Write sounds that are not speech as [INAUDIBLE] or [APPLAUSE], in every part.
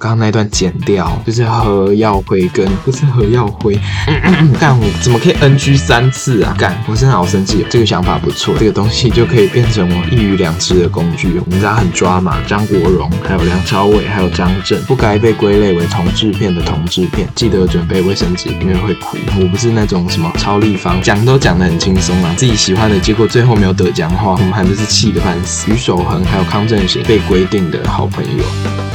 刚刚那段剪掉，就是何耀辉跟不是何耀辉，[CLEARS THROAT] 干我怎么可以 NG 三次啊？干，我真的好生气。这个想法不错，这个东西就可以变成我一鱼两吃的工具。我们家很抓马，张国荣，还有梁朝伟，还有张震，不该被归类为同志片的同志片，记得准备卫生纸，因为会哭。我不是那种什么超立方，讲都讲得很轻松啊，自己喜欢的结果最后没有得奖的话，我们还不是气得半死。于守恒还有康正贤被规定的好朋友。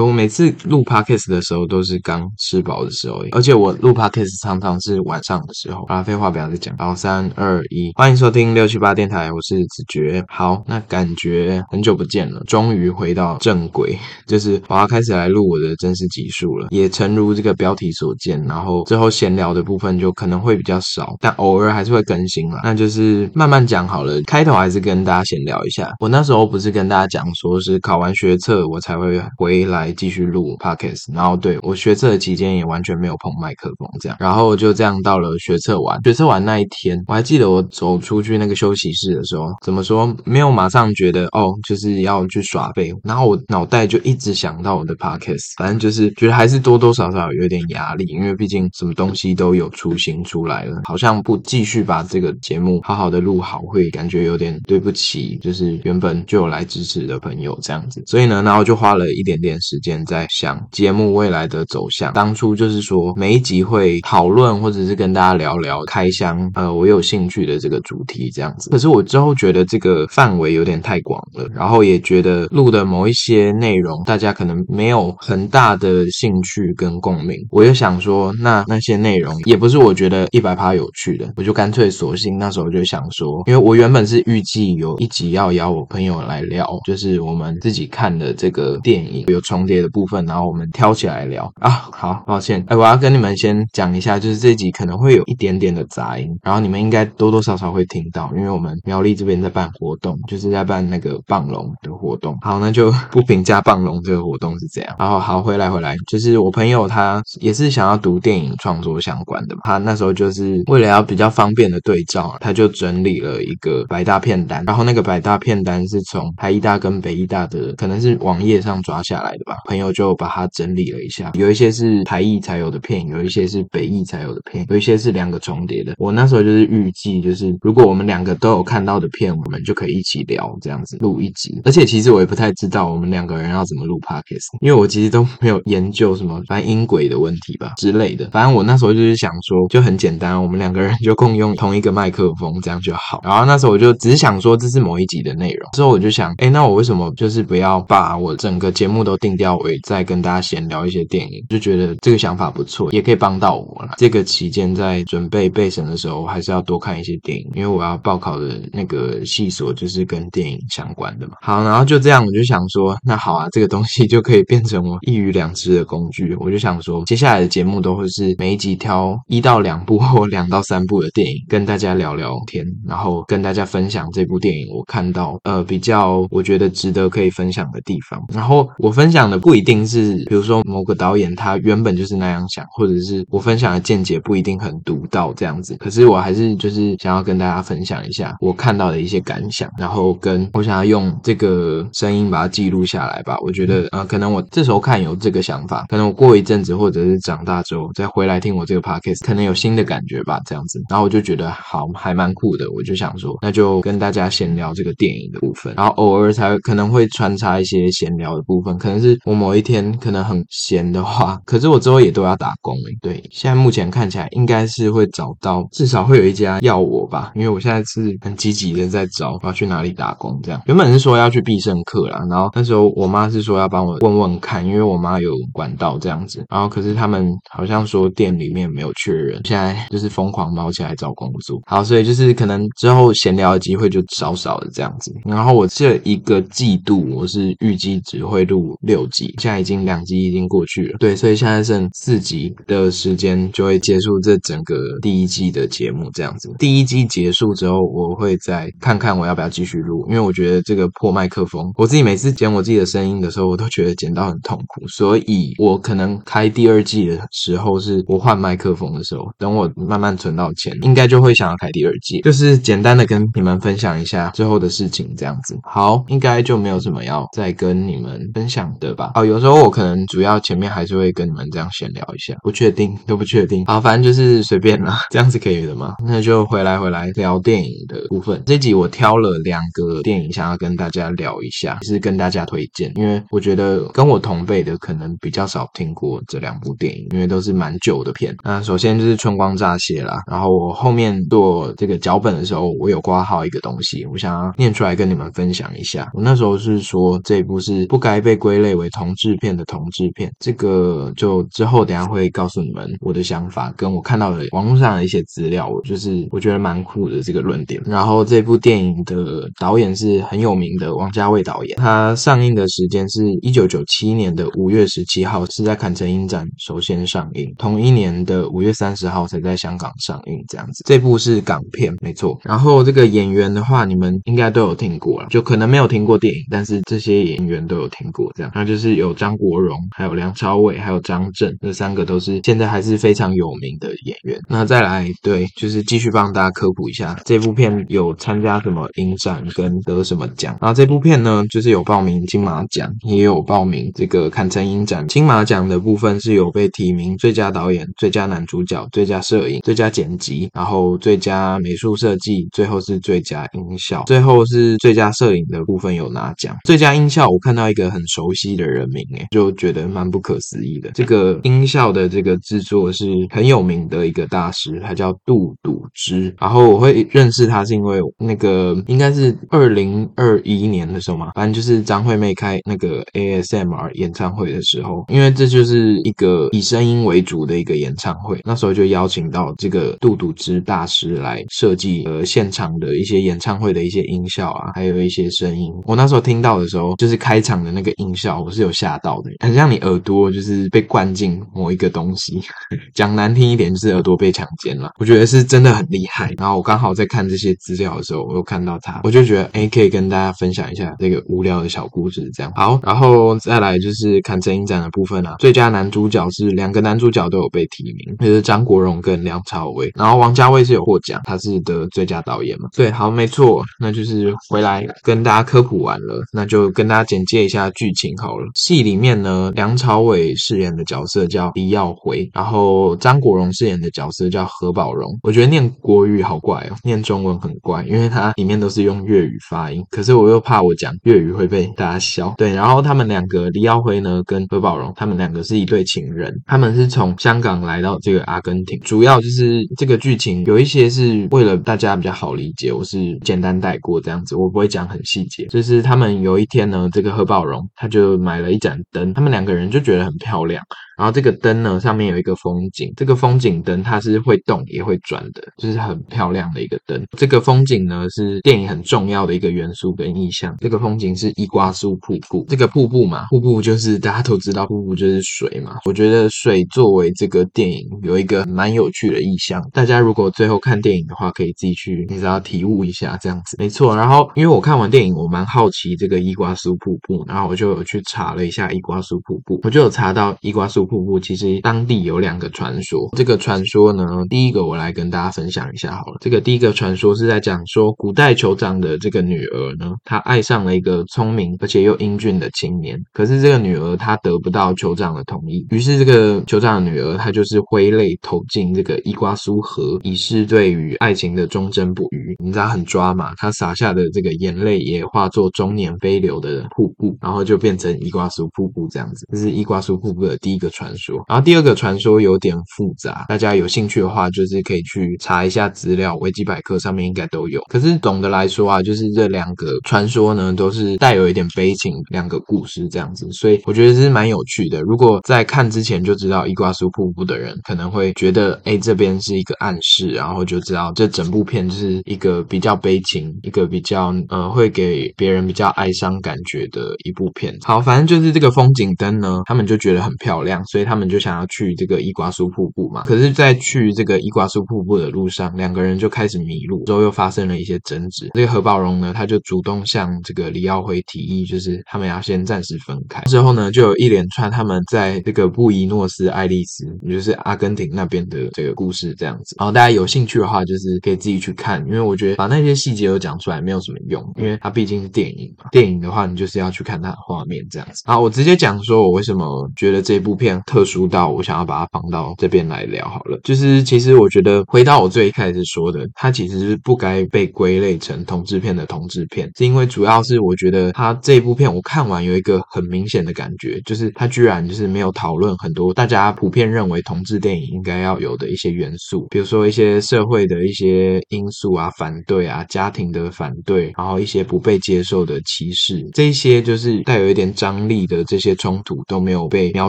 我每次录 podcast 的时候都是刚吃饱的时候，而且我录 podcast 常常是晚上的时候。好，废话不要再讲。好，三二一，欢迎收听六七八电台，我是子爵。好，那感觉很久不见了，终于回到正轨，就是我要开始来录我的真实集数了。也诚如这个标题所见，然后最后闲聊的部分就可能会比较少，但偶尔还是会更新了。那就是慢慢讲好了，开头还是跟大家闲聊一下。我那时候不是跟大家讲说是考完学测我才会回来。继续录 podcast，然后对我学测的期间也完全没有碰麦克风，这样，然后就这样到了学测完，学测完那一天，我还记得我走出去那个休息室的时候，怎么说没有马上觉得哦，就是要去耍废，然后我脑袋就一直想到我的 podcast，反正就是觉得还是多多少少有点压力，因为毕竟什么东西都有雏形出来了，好像不继续把这个节目好好的录好，会感觉有点对不起，就是原本就有来支持的朋友这样子，所以呢，然后就花了一点点时。时间在想节目未来的走向，当初就是说每一集会讨论或者是跟大家聊聊开箱，呃，我有兴趣的这个主题这样子。可是我之后觉得这个范围有点太广了，然后也觉得录的某一些内容大家可能没有很大的兴趣跟共鸣。我就想说，那那些内容也不是我觉得一百趴有趣的，我就干脆索性那时候就想说，因为我原本是预计有一集要邀我朋友来聊，就是我们自己看的这个电影有重。重叠的部分，然后我们挑起来聊啊。好，抱歉，哎，我要跟你们先讲一下，就是这集可能会有一点点的杂音，然后你们应该多多少少会听到，因为我们苗栗这边在办活动，就是在办那个棒龙的活动。好，那就不评价棒龙这个活动是怎样。然后好，回来回来，就是我朋友他也是想要读电影创作相关的，他那时候就是为了要比较方便的对照，他就整理了一个百大片单，然后那个百大片单是从台艺大跟北艺大的可能是网页上抓下来的。朋友就把它整理了一下，有一些是台艺才有的片，有一些是北艺才有的片，有一些是两个重叠的。我那时候就是预计，就是如果我们两个都有看到的片，我们就可以一起聊，这样子录一集。而且其实我也不太知道我们两个人要怎么录 podcast，因为我其实都没有研究什么反正音轨的问题吧之类的。反正我那时候就是想说，就很简单，我们两个人就共用同一个麦克风，这样就好。然后那时候我就只想说，这是某一集的内容。之后我就想，哎，那我为什么就是不要把我整个节目都定？调为再跟大家闲聊一些电影，就觉得这个想法不错，也可以帮到我了。这个期间在准备备审的时候，还是要多看一些电影，因为我要报考的那个系所就是跟电影相关的嘛。好，然后就这样，我就想说，那好啊，这个东西就可以变成我一鱼两吃的工具。我就想说，接下来的节目都会是每一集挑一到两部或两到三部的电影，跟大家聊聊天，然后跟大家分享这部电影我看到呃比较我觉得值得可以分享的地方，然后我分享。不一定是，比如说某个导演他原本就是那样想，或者是我分享的见解不一定很独到这样子。可是我还是就是想要跟大家分享一下我看到的一些感想，然后跟我想要用这个声音把它记录下来吧。我觉得呃，可能我这时候看有这个想法，可能我过一阵子或者是长大之后再回来听我这个 podcast，可能有新的感觉吧，这样子。然后我就觉得好，还蛮酷的。我就想说，那就跟大家闲聊这个电影的部分，然后偶尔才可能会穿插一些闲聊的部分，可能是。我某一天可能很闲的话，可是我之后也都要打工诶。对，现在目前看起来应该是会找到，至少会有一家要我吧，因为我现在是很积极的在找我要去哪里打工。这样原本是说要去必胜客啦，然后那时候我妈是说要帮我问问看，因为我妈有管道这样子。然后可是他们好像说店里面没有确认，现在就是疯狂忙起来找工作。好，所以就是可能之后闲聊的机会就少少的这样子。然后我这一个季度我是预计只会录六。集，现在已经两集已经过去了，对，所以现在剩四集的时间就会结束这整个第一季的节目这样子。第一季结束之后，我会再看看我要不要继续录，因为我觉得这个破麦克风，我自己每次剪我自己的声音的时候，我都觉得剪到很痛苦，所以我可能开第二季的时候是我换麦克风的时候，等我慢慢存到钱，应该就会想要开第二季，就是简单的跟你们分享一下最后的事情这样子。好，应该就没有什么要再跟你们分享的吧？哦，有时候我可能主要前面还是会跟你们这样闲聊一下，不确定都不确定。好，反正就是随便啦，[LAUGHS] 这样子可以的吗？那就回来回来聊电影的部分。这集我挑了两个电影想要跟大家聊一下，是跟大家推荐，因为我觉得跟我同辈的可能比较少听过这两部电影，因为都是蛮旧的片。那首先就是《春光乍泄》啦，然后我后面做这个脚本的时候，我有挂号一个东西，我想要念出来跟你们分享一下。我那时候是说这一部是不该被归类为同志片的同志片，这个就之后等下会告诉你们我的想法，跟我看到的网络上的一些资料，就是我觉得蛮酷的这个论点。然后这部电影的导演是很有名的王家卫导演，他上映的时间是一九九七年的五月十七号是在坎城影展首先上映，同一年的五月三十号才在香港上映，这样子。这部是港片，没错。然后这个演员的话，你们应该都有听过了，就可能没有听过电影，但是这些演员都有听过。这样，那就是有张国荣，还有梁朝伟，还有张震，这三个都是现在还是非常有名的演员。那再来，对，就是继续帮大家科普一下，这部片有参加什么影展跟得什么奖。然后这部片呢，就是有报名金马奖，也有报名这个坎城影展。金马奖的部分是有被提名最佳导演、最佳男主角、最佳摄影、最佳剪辑，然后最佳美术设计，最后是最佳音效，最后是最佳摄影的部分有拿奖。最佳音效，我看到一个很熟悉的人名，诶，就觉得蛮不可思议的。这个音效的这个制作是很有名的一个大师，他叫杜笃之。然后我会认识他是因为那个应该是二零二一年的时候嘛，反正就是张惠妹开那个 ASMR 演唱会的时候，因为这就是一个以声音为主的一个演唱会，那时候就邀请到这个杜笃之大师来设计呃现场的一些演唱会的一些音效啊，还有一些声音。我那时候听到的时候，就是开场的那个音效，是有吓到的，很像你耳朵就是被灌进某一个东西。[LAUGHS] 讲难听一点，就是耳朵被强奸了。我觉得是真的很厉害。然后我刚好在看这些资料的时候，我又看到他，我就觉得哎，可以跟大家分享一下这个无聊的小故事。这样好，然后再来就是看真影展的部分啊。最佳男主角是两个男主角都有被提名，就是张国荣跟梁朝伟。然后王家卫是有获奖，他是得最佳导演嘛？对，好，没错，那就是回来跟大家科普完了，那就跟大家简介一下剧情好了。戏里面呢，梁朝伟饰演的角色叫黎耀辉，然后张国荣饰演的角色叫何宝荣。我觉得念国语好怪哦，念中文很怪，因为它里面都是用粤语发音，可是我又怕我讲粤语会被大家笑。对，然后他们两个黎耀辉呢跟何宝荣，他们两个是一对情人，他们是从香港来到这个阿根廷，主要就是这个剧情有一些是为了大家比较好理解，我是简单带过这样子，我不会讲很细节。就是他们有一天呢，这个何宝荣他就买买了一盏灯，他们两个人就觉得很漂亮。然后这个灯呢，上面有一个风景，这个风景灯它是会动也会转的，就是很漂亮的一个灯。这个风景呢是电影很重要的一个元素跟意象。这个风景是伊瓜苏瀑布，这个瀑布嘛，瀑布就是大家都知道，瀑布就是水嘛。我觉得水作为这个电影有一个蛮有趣的意象，大家如果最后看电影的话，可以自己去你知道体悟一下这样子。没错，然后因为我看完电影，我蛮好奇这个伊瓜苏瀑布，然后我就有去查查了一下伊瓜苏瀑布，我就有查到伊瓜苏。瀑布其实当地有两个传说，这个传说呢，第一个我来跟大家分享一下好了。这个第一个传说是在讲说，古代酋长的这个女儿呢，她爱上了一个聪明而且又英俊的青年，可是这个女儿她得不到酋长的同意，于是这个酋长的女儿她就是挥泪投进这个伊瓜苏河，以示对于爱情的忠贞不渝。你知道很抓嘛？她洒下的这个眼泪也化作终年飞流的瀑布，然后就变成伊瓜苏瀑布这样子。这是伊瓜苏瀑布的第一个。传说，然后第二个传说有点复杂，大家有兴趣的话，就是可以去查一下资料，维基百科上面应该都有。可是总的来说啊，就是这两个传说呢，都是带有一点悲情，两个故事这样子，所以我觉得是蛮有趣的。如果在看之前就知道伊瓜苏瀑布的人，可能会觉得，哎，这边是一个暗示，然后就知道这整部片就是一个比较悲情，一个比较呃会给别人比较哀伤感觉的一部片。好，反正就是这个风景灯呢，他们就觉得很漂亮，所以他们就想要去这个伊瓜苏瀑布嘛。可是，在去这个伊瓜苏瀑布的路上，两个人就开始迷路，之后又发生了一些争执。这个何宝荣呢，他就主动向这个李耀辉提议，就是他们要先暂时分开。之后呢，就有一连串他们在这个布宜诺斯艾利斯，也就是阿根廷那边的这个故事这样子。然后大家有兴趣的话，就是可以自己去看，因为我觉得把那些细节都讲出来没有什么用，因为它毕竟是电影嘛。电影的话，你就是要去看它的画面这样子。好，我直接讲说我为什么觉得这部片特殊到我想要把它放到这边来聊好了。就是其实我觉得回到我最一开始说的，它其实是不该被归类成同志片的同志片，是因为主要是我觉得它这部片我看完有一个很明显的感觉，就是它居然就是没有讨论很多大家普遍认为同志电影应该要有的一些元素，比如说一些社会的一些因素啊、反对啊、家庭的反对，然后一些不被接受的歧视，这些就是带有一点张力的这些冲突都没有被描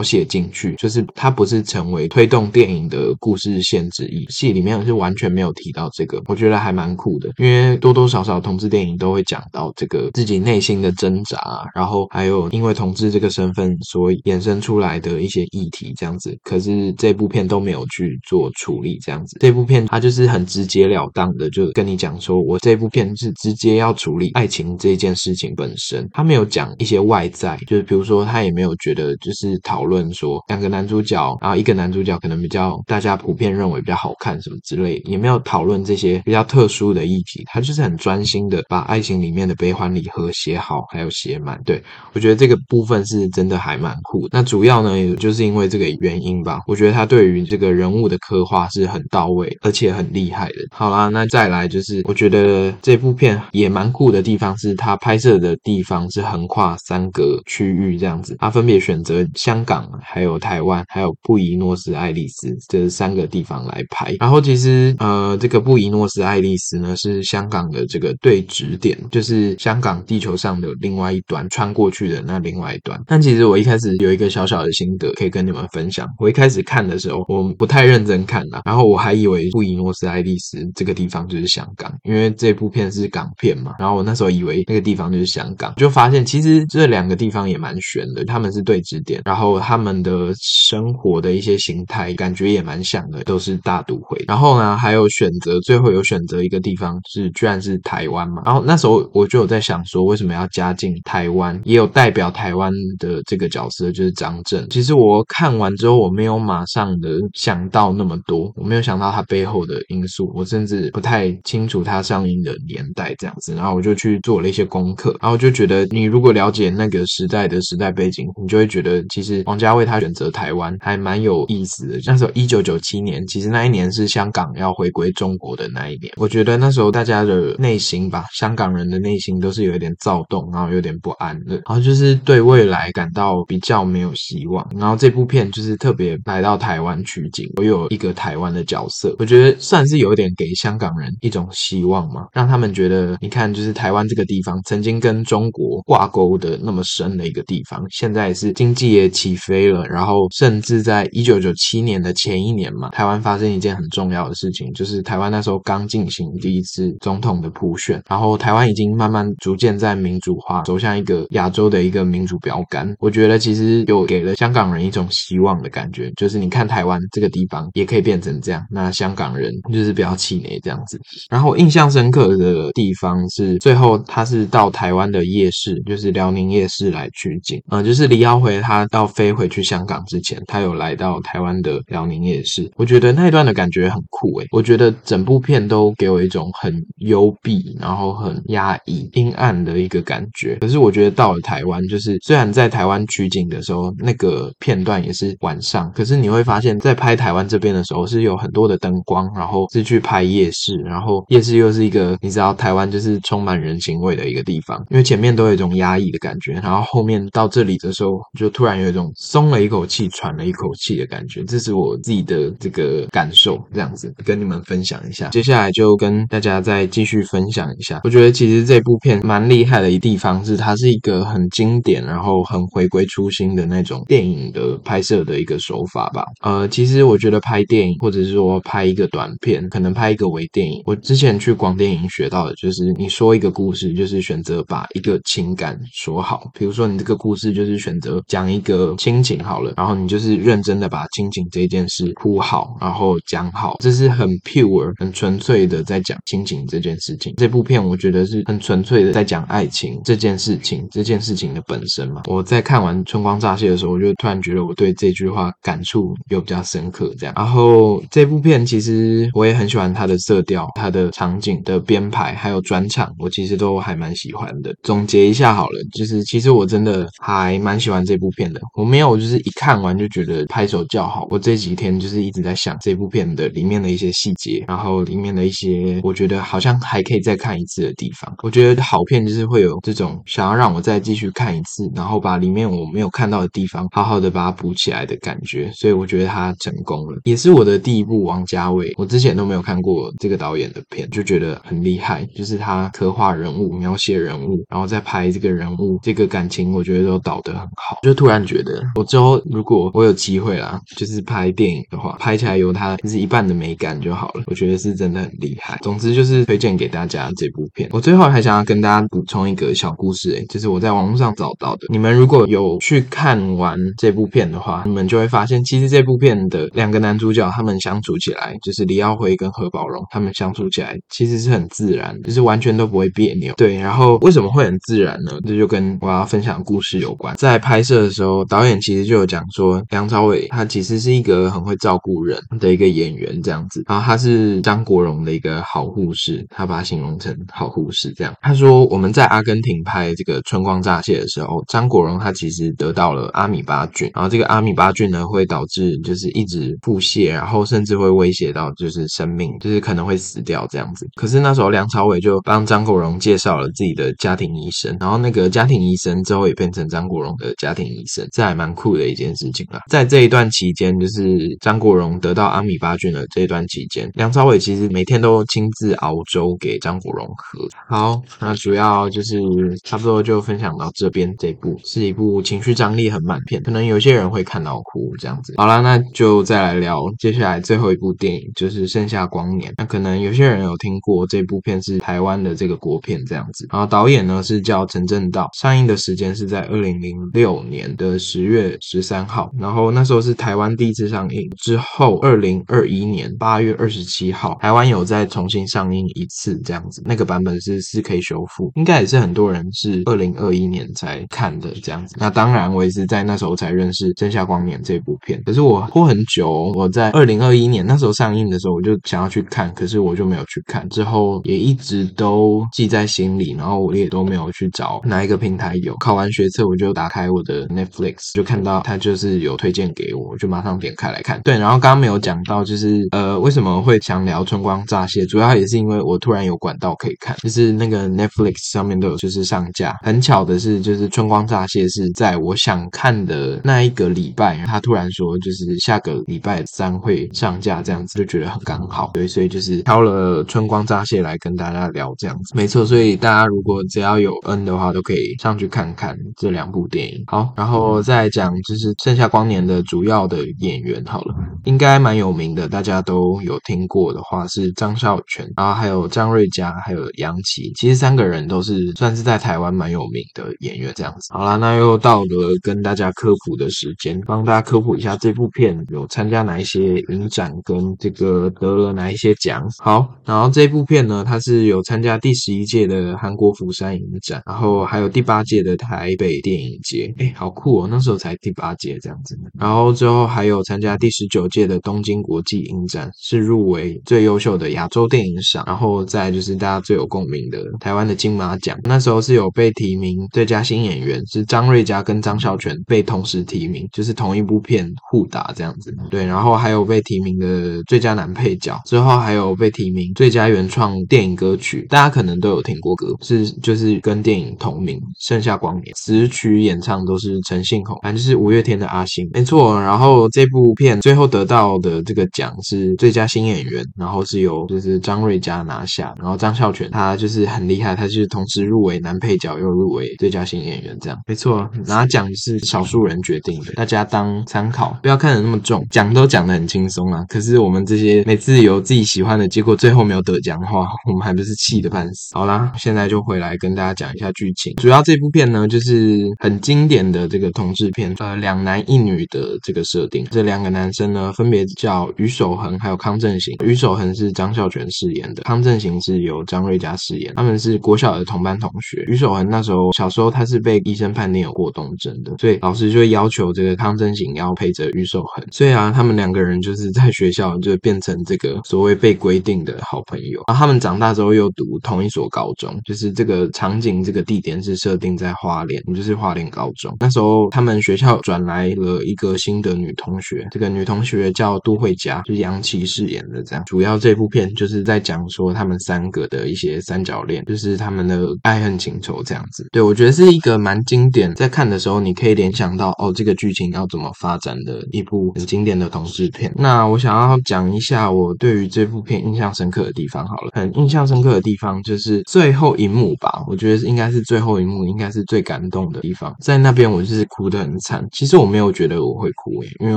写进去，就是它不是成为推动电影的故事线之一，戏里面是完全没有提到这个，我觉得还蛮酷的，因为多多少少同志电影都会讲到这个自己内心的挣扎，然后还有因为同志这个身份所衍生出来的一些议题这样子，可是这部片都没有去做处理这样子，这部片它就是很直截了当的就跟你讲说，我这部片是直接要处理爱情这件事情本身，它没有讲一些外在，就是比如说他也没有觉得就是讨论说两个男主角，然后一个男主角可能比较大家普遍认为比较好看什么之类，也没有讨论这些比较特殊的议题，他就是很专心的把爱情里面的悲欢离合写好，还有写满。对我觉得这个部分是真的还蛮酷。那主要呢，也就是因为这个原因吧，我觉得他对于这个人物的刻画是很到位，而且很厉害的。好啦，那再来就是我觉得这部片也蛮酷的地方是，他拍摄的地方是横跨三个区区域这样子，他分别选择香港、还有台湾、还有布宜诺斯艾利斯这三个地方来拍。然后其实呃，这个布宜诺斯艾利斯呢是香港的这个对指点，就是香港地球上的另外一端穿过去的那另外一端。但其实我一开始有一个小小的心得可以跟你们分享。我一开始看的时候，我不太认真看啦，然后我还以为布宜诺斯艾利斯这个地方就是香港，因为这部片是港片嘛。然后我那时候以为那个地方就是香港，就发现其实这两个地方也蛮悬的，他们是对指点，然后他们的生活的一些形态感觉也蛮像的，都是大都会。然后呢，还有选择最后有选择一个地方是居然是台湾嘛。然后那时候我就有在想说，为什么要加进台湾？也有代表台湾的这个角色就是张震。其实我看完之后，我没有马上的想到那么多，我没有想到他背后的因素，我甚至不太清楚他上映的年代这样子。然后我就去做了一些功课，然后就觉得你如果了解那个时代的时代背景，你就会觉得其实王家卫他选择台湾还蛮有意思的。那时候一九九七年，其实那一年是香港要回归中国的那一年。我觉得那时候大家的内心吧，香港人的内心都是有一点躁动，然后有点不安的，然后就是对未来感到比较没有希望。然后这部片就是特别来到台湾取景，我有一个台湾的角色，我觉得算是有一点给香港人一种希望嘛，让他们觉得你看，就是台湾这个地方曾经跟中国挂钩的那么深的一一个地方，现在是经济也起飞了，然后甚至在一九九七年的前一年嘛，台湾发生一件很重要的事情，就是台湾那时候刚进行第一次总统的普选，然后台湾已经慢慢逐渐在民主化，走向一个亚洲的一个民主标杆。我觉得其实有给了香港人一种希望的感觉，就是你看台湾这个地方也可以变成这样，那香港人就是不要气馁这样子。然后印象深刻的地方是最后他是到台湾的夜市，就是辽宁夜市来取景，呃，就是李耀辉他要飞回去香港之前，他有来到台湾的辽宁夜市，我觉得那一段的感觉很酷诶，我觉得整部片都给我一种很幽闭，然后很压抑、阴暗的一个感觉。可是我觉得到了台湾，就是虽然在台湾取景的时候，那个片段也是晚上，可是你会发现在拍台湾这边的时候，是有很多的灯光，然后是去拍夜市，然后夜市又是一个你知道台湾就是充满人情味的一个地方，因为前面都有一种压抑的感觉，然后后后面到这里的时候，就突然有一种松了一口气、喘了一口气的感觉，这是我自己的这个感受，这样子跟你们分享一下。接下来就跟大家再继续分享一下，我觉得其实这部片蛮厉害的一地方是，它是一个很经典，然后很回归初心的那种电影的拍摄的一个手法吧。呃，其实我觉得拍电影，或者是说拍一个短片，可能拍一个微电影，我之前去广电影学到的就是，你说一个故事，就是选择把一个情感说好。比如说这个故事就是选择讲一个亲情好了，然后你就是认真的把亲情这件事铺好，然后讲好，这是很 pure、很纯粹的在讲亲情这件事情。这部片我觉得是很纯粹的在讲爱情这件事情，这件事情的本身嘛。我在看完《春光乍泄》的时候，我就突然觉得我对这句话感触又比较深刻。这样，然后这部片其实我也很喜欢它的色调、它的场景的编排，还有转场，我其实都还蛮喜欢的。总结一下好了，就是其实我真真的还蛮喜欢这部片的。我没有就是一看完就觉得拍手叫好。我这几天就是一直在想这部片的里面的一些细节，然后里面的一些我觉得好像还可以再看一次的地方。我觉得好片就是会有这种想要让我再继续看一次，然后把里面我没有看到的地方好好的把它补起来的感觉。所以我觉得他成功了，也是我的第一部王家卫。我之前都没有看过这个导演的片，就觉得很厉害。就是他刻画人物、描写人物，然后再拍这个人物这个感情，我觉得都导得很好。就突然觉得，我之后如果我有机会啦，就是拍电影的话，拍起来有他就是一半的美感就好了。我觉得是真的很厉害。总之就是推荐给大家这部片。我最后还想要跟大家补充一个小故事，诶，就是我在网络上找到的。你们如果有去看完这部片的话，你们就会发现，其实这部片的两个男主角他们相处起来，就是李耀辉跟何宝荣他们相处起来，其实是很自然，就是完全都不会别扭。对，然后为什么会很自然呢？这就跟我要分享故事有关。在拍摄的时候，导演其实就有讲说，梁朝伟他其实是一个很会照顾人的一个演员，这样子。然后他是张国荣的一个好护士，他把他形容成好护士这样。他说我们在阿根廷拍这个《春光乍泄》的时候，张国荣他其实得到了阿米巴菌，然后这个阿米巴菌呢会导致就是一直腹泻，然后甚至会威胁到就是生命，就是可能会死掉这样子。可是那时候梁朝伟就帮张国荣介绍了自己的家庭医生，然后那个家庭医生之后变成张国荣的家庭医生，这还蛮酷的一件事情啦。在这一段期间，就是张国荣得到阿米巴菌的这一段期间，梁朝伟其实每天都亲自熬粥给张国荣喝。好，那主要就是差不多就分享到这边。这部是一部情绪张力很满片，可能有些人会看到哭这样子。好啦，那就再来聊接下来最后一部电影，就是《盛夏光年》。那可能有些人有听过这部片是台湾的这个国片这样子。然后导演呢是叫陈正道，上映的时间是是在二零零六年的十月十三号。然后那时候是台湾第一次上映，之后二零二一年八月二十七号，台湾有再重新上映一次这样子。那个版本是四 K 修复，应该也是很多人是二零二一年才看的这样子。那当然我也是在那时候才认识《盛夏光年》这部片。可是我拖很久，我在二零二一年那时候上映的时候，我就想要去看，可是我就没有去看。之后也一直都记在心里，然后我也都没有去找哪一个平台有。考完学测，我就打开我的 Netflix，就看到它就是有推荐给我，我就马上点开来看。对，然后刚刚没有讲到，就是呃为什么会想聊《春光乍泄》，主要也是因为我突然有管道可以看，就是那个 Netflix 上面都有就是上架。很巧的是，就是《春光乍泄》是在我想看的那一个礼拜，他突然说就是下个礼拜三会上架，这样子就觉得很刚好。对，所以就是挑了《春光乍泄》来跟大家聊这样子。没错，所以大家如果只要有 N 的话，都可以上去看看这两部电影。好，然后再讲就是《盛夏光年》的主要的演员好了，应该蛮有名的，大家都有听过的话是张孝全，然后还有张瑞佳，还有杨奇，其实三个人都是算是在台湾蛮有名的演员这样子。好啦，那又到了跟大家科普的时间，帮大家科普一下这部片有参加哪一些影展，跟这个得了哪一些奖。好，然后这部片呢，它是有参加第十一届的韩国釜山影展，然后还有第八届的台台北电影节，哎，好酷哦，那时候才第八届这样子。然后之后还有参加第十九届的东京国际影展，是入围最优秀的亚洲电影赏。然后再就是大家最有共鸣的台湾的金马奖，那时候是有被提名最佳新演员，是张瑞佳跟张孝全被同时提名，就是同一部片互打这样子。对，然后还有被提名的最佳男配角，之后还有被提名最佳原创电影歌曲，大家可能都有听过歌，是就是跟电影同名《盛夏光年》，词曲演唱都是陈信宏，反正就是五月天的阿信，没错。然后这部片最后得到的这个奖是最佳新演员，然后是由就是张瑞佳拿下，然后张孝全他就是很厉害，他就是同时入围男配角又入围最佳新演员，这样没错。拿奖是少数人决定的，大家当参考，不要看得那么重。奖都讲得很轻松啊，可是我们这些每次有自己喜欢的结果，最后没有得奖的话，我们还不是气得半死。好啦，现在就回来跟大家讲一下剧情。主要这部片呢，就是是很经典的这个同志片，呃，两男一女的这个设定。这两个男生呢，分别叫于守恒还有康正行。于守恒是张孝全饰演的，康正行是由张瑞佳饰演。他们是国小的同班同学。于守恒那时候小时候他是被医生判定有过动症的，所以老师就会要求这个康正行要陪着于守恒。所以啊，他们两个人就是在学校就变成这个所谓被规定的好朋友。然后他们长大之后又读同一所高中，就是这个场景这个地点是设定在花莲，就是花莲高中。那时候他们学校转来了一个新的女同学，这个女同学叫杜慧佳，就是杨琪饰演的。这样，主要这部片就是在讲说他们三个的一些三角恋，就是他们的爱恨情仇这样子。对我觉得是一个蛮经典，在看的时候你可以联想到哦，这个剧情要怎么发展的一部很经典的同志片。那我想要讲一下我对于这部片印象深刻的地方。好了，很印象深刻的地方就是最后一幕吧，我觉得应该是最后一幕，应该是最感动的地方。在那边我就是哭得很惨。其实我没有觉得我会哭诶，因为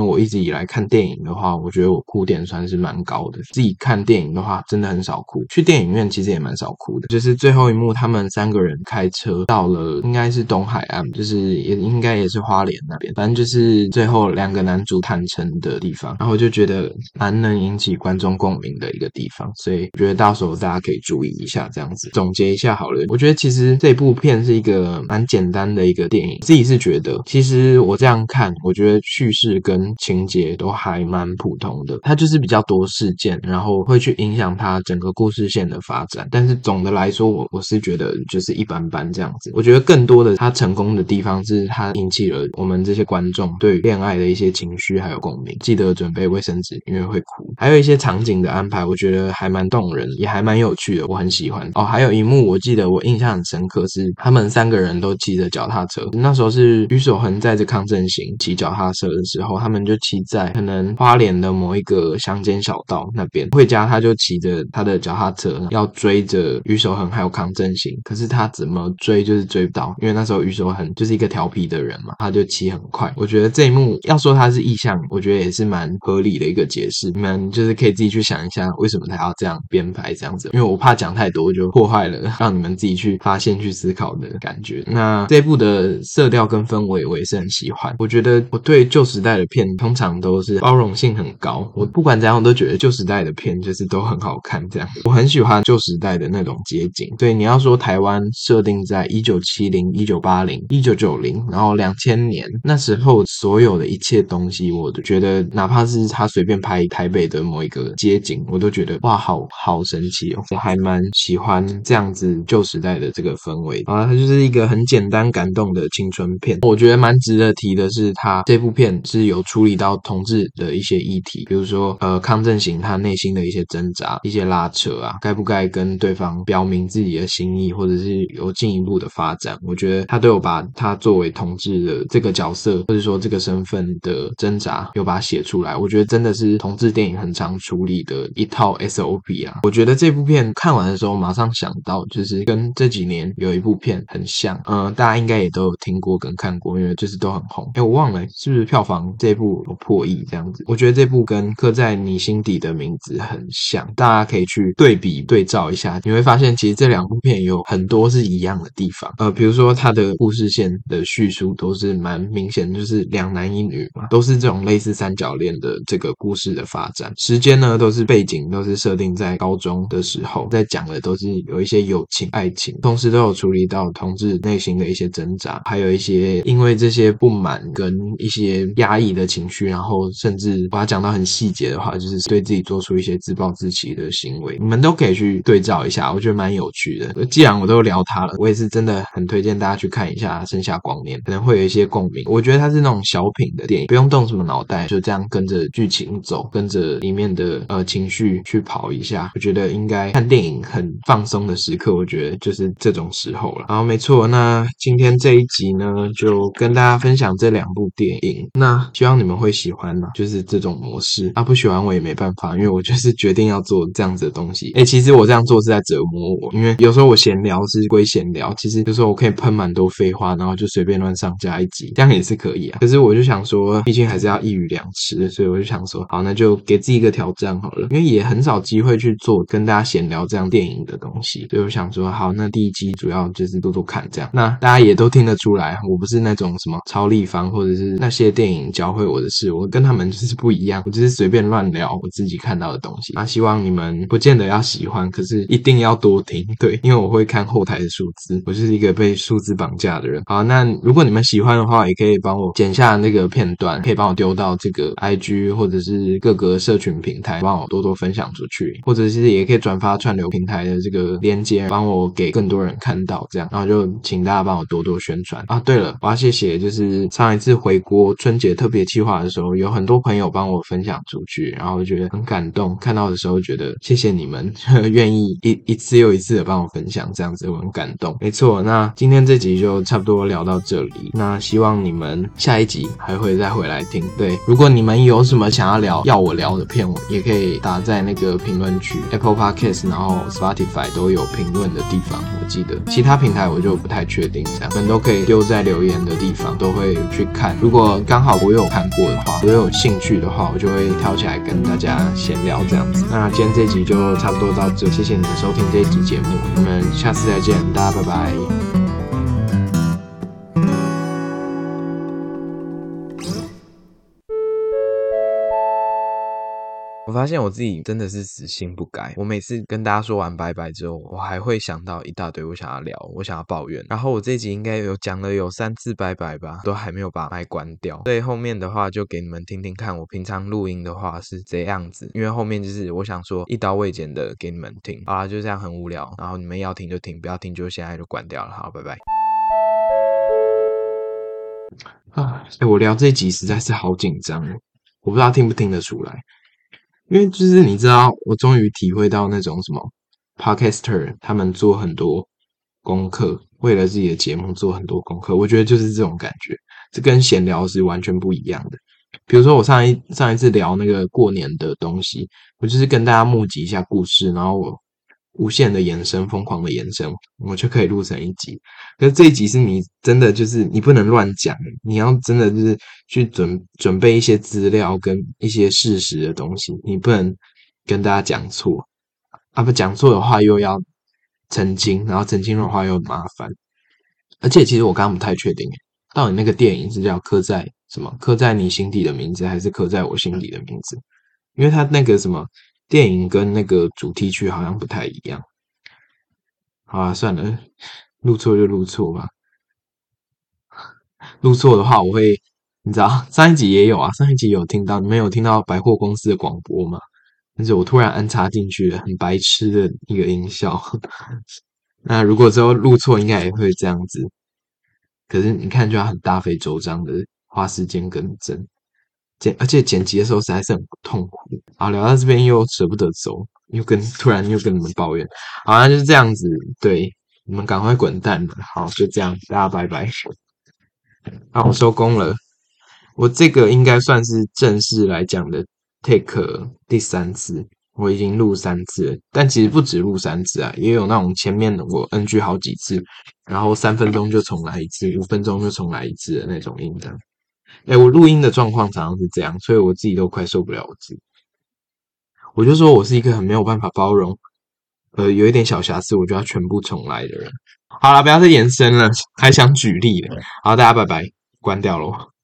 我一直以来看电影的话，我觉得我哭点算是蛮高的。自己看电影的话，真的很少哭。去电影院其实也蛮少哭的。就是最后一幕，他们三个人开车到了，应该是东海岸，就是也应该也是花莲那边，反正就是最后两个男主坦诚的地方。然后就觉得蛮能引起观众共鸣的一个地方，所以我觉得到时候大家可以注意一下。这样子总结一下好了，我觉得其实这部片是一个蛮简单单的一个电影。自己是觉得，其实我这样看，我觉得叙事跟情节都还蛮普通的。它就是比较多事件，然后会去影响它整个故事线的发展。但是总的来说，我我是觉得就是一般般这样子。我觉得更多的它成功的地方是它引起了我们这些观众对恋爱的一些情绪还有共鸣。记得准备卫生纸，因为会哭。还有一些场景的安排，我觉得还蛮动人，也还蛮有趣的，我很喜欢。哦，还有一幕我记得我印象很深刻，是他们三个人都骑着脚踏车。那时候是于守恒载着康正行骑脚踏车的时候，他们就骑在可能花莲的某一个乡间小道那边。惠佳他就骑着他的脚踏车要追着于守恒还有康正行，可是他怎么追就是追不到，因为那时候于守恒就是一个调皮的人嘛，他就骑很快。我觉得这一幕要说他是意象，我觉得也是蛮合理的一个解释。你们就是可以自己去想一下，为什么他要这样编排这样子？因为我怕讲太多就破坏了让你们自己去发现、去思考的感觉。那这部的色调跟氛围我也是很喜欢。我觉得我对旧时代的片通常都是包容性很高，我不管怎样我都觉得旧时代的片就是都很好看。这样我很喜欢旧时代的那种街景。对你要说台湾设定在一九七零、一九八零、一九九零，然后两千年那时候所有的一切东西，我都觉得哪怕是他随便拍台北的某一个街景，我都觉得哇，好好神奇哦！我还蛮喜欢这样子旧时代的这个氛围啊，它就是一个很简单感动的青春片。我觉得蛮值得提的是，他这部片是有处理到同志的一些议题，比如说呃康正行他内心的一些挣扎、一些拉扯啊，该不该跟对方表明自己的心意，或者是有进一步的发展？我觉得他都有把他作为同志的这个角色，或者说这个身份的挣扎，有把它写出来。我觉得真的是同志电影很常处理的一套 SOP 啊。我觉得这部片看完的时候，马上想到就是跟这几年有一部片很像，嗯，大大家应该也都有听过跟看过，因为就是都很红。哎，我忘了是不是票房这部有破亿这样子？我觉得这部跟刻在你心底的名字很像，大家可以去对比对照一下，你会发现其实这两部片有很多是一样的地方。呃，比如说它的故事线的叙述都是蛮明显，就是两男一女嘛，都是这种类似三角恋的这个故事的发展。时间呢都是背景都是设定在高中的时候，在讲的都是有一些友情、爱情，同时都有处理到同志内心的一一些挣扎，还有一些因为这些不满跟一些压抑的情绪，然后甚至把它讲到很细节的话，就是对自己做出一些自暴自弃的行为。你们都可以去对照一下，我觉得蛮有趣的。既然我都聊它了，我也是真的很推荐大家去看一下《盛夏光年》，可能会有一些共鸣。我觉得它是那种小品的电影，不用动什么脑袋，就这样跟着剧情走，跟着里面的呃情绪去跑一下。我觉得应该看电影很放松的时刻，我觉得就是这种时候了。好，没错，那今天这一集呢，就跟大家分享这两部电影。那希望你们会喜欢呢，就是这种模式。啊，不喜欢我也没办法，因为我就是决定要做这样子的东西。哎，其实我这样做是在折磨我，因为有时候我闲聊是归闲聊，其实有时候我可以喷蛮多废话，然后就随便乱上加一集，这样也是可以啊。可是我就想说，毕竟还是要一鱼两吃，所以我就想说，好，那就给自己一个挑战好了，因为也很少机会去做跟大家闲聊这样电影的东西，所以我想说，好，那第一集主要就是做做看这样。那大家家也都听得出来，我不是那种什么超立方或者是那些电影教会我的事，我跟他们就是不一样，我就是随便乱聊我自己看到的东西。那希望你们不见得要喜欢，可是一定要多听，对，因为我会看后台的数字，我就是一个被数字绑架的人。好，那如果你们喜欢的话，也可以帮我剪下那个片段，可以帮我丢到这个 IG 或者是各个社群平台，帮我多多分享出去，或者是也可以转发串流平台的这个链接，帮我给更多人看到，这样，然后就请大家帮我多多宣传啊。对了，我要谢谢，就是上一次回国春节特别计划的时候，有很多朋友帮我分享出去，然后觉得很感动，看到的时候觉得谢谢你们 [LAUGHS] 愿意一一次又一次的帮我分享，这样子我很感动。没错，那今天这集就差不多聊到这里，那希望你们下一集还会再回来听。对，如果你们有什么想要聊要我聊的片，也可以打在那个评论区，Apple Podcast，然后 Spotify 都有评论的地方，我记得其他平台我就不太确定，这样你们都可以丢在留言的地方，都会去看。如果刚好我有看过的话，我有兴趣的话，我就会挑起来跟大家闲聊这样子。那今天这集就差不多到这，谢谢你们收听这一集节目，我们下次再见，大家拜拜。发现我自己真的是死性不改。我每次跟大家说完拜拜之后，我还会想到一大堆我想要聊、我想要抱怨。然后我这集应该有讲了有三次拜拜吧，都还没有把麦关掉。所以后面的话就给你们听听看，我平常录音的话是这样子。因为后面就是我想说一刀未剪的给你们听。好，就这样很无聊。然后你们要听就听，不要听就现在就关掉了。好，拜拜。啊，哎，我聊这集实在是好紧张，我不知道听不听得出来。因为就是你知道，我终于体会到那种什么 podcaster 他们做很多功课，为了自己的节目做很多功课。我觉得就是这种感觉，这跟闲聊是完全不一样的。比如说我上一上一次聊那个过年的东西，我就是跟大家募集一下故事，然后我。无限的延伸，疯狂的延伸，我就可以录成一集。可是这一集是你真的就是你不能乱讲，你要真的就是去准准备一些资料跟一些事实的东西，你不能跟大家讲错啊！不讲错的话又要澄清，然后澄清的话又麻烦。而且其实我刚刚不太确定，到底那个电影是叫刻在什么？刻在你心底的名字，还是刻在我心底的名字？因为他那个什么。电影跟那个主题曲好像不太一样。好啊，算了，录错就录错吧。录错的话，我会，你知道，上一集也有啊，上一集有听到，你们有听到百货公司的广播吗？但是我突然安插进去了，很白痴的一个音效。[LAUGHS] 那如果之后录错，应该也会这样子。可是你看，就要很大费周章的花时间更正。剪，而且剪辑的时候实在是很痛苦。好，聊到这边又舍不得走，又跟突然又跟你们抱怨，好像就是这样子。对，你们赶快滚蛋了。好，就这样，大家拜拜。好，我收工了。我这个应该算是正式来讲的 take 第三次，我已经录三次，但其实不止录三次啊，也有那种前面我 NG 好几次，然后三分钟就重来一次，五分钟就重来一次的那种音档。哎，我录音的状况常常是这样，所以我自己都快受不了我自己。我就说我是一个很没有办法包容，呃，有一点小瑕疵我就要全部重来的人。好了，不要再延伸了，还想举例了。好，大家拜拜，关掉喽。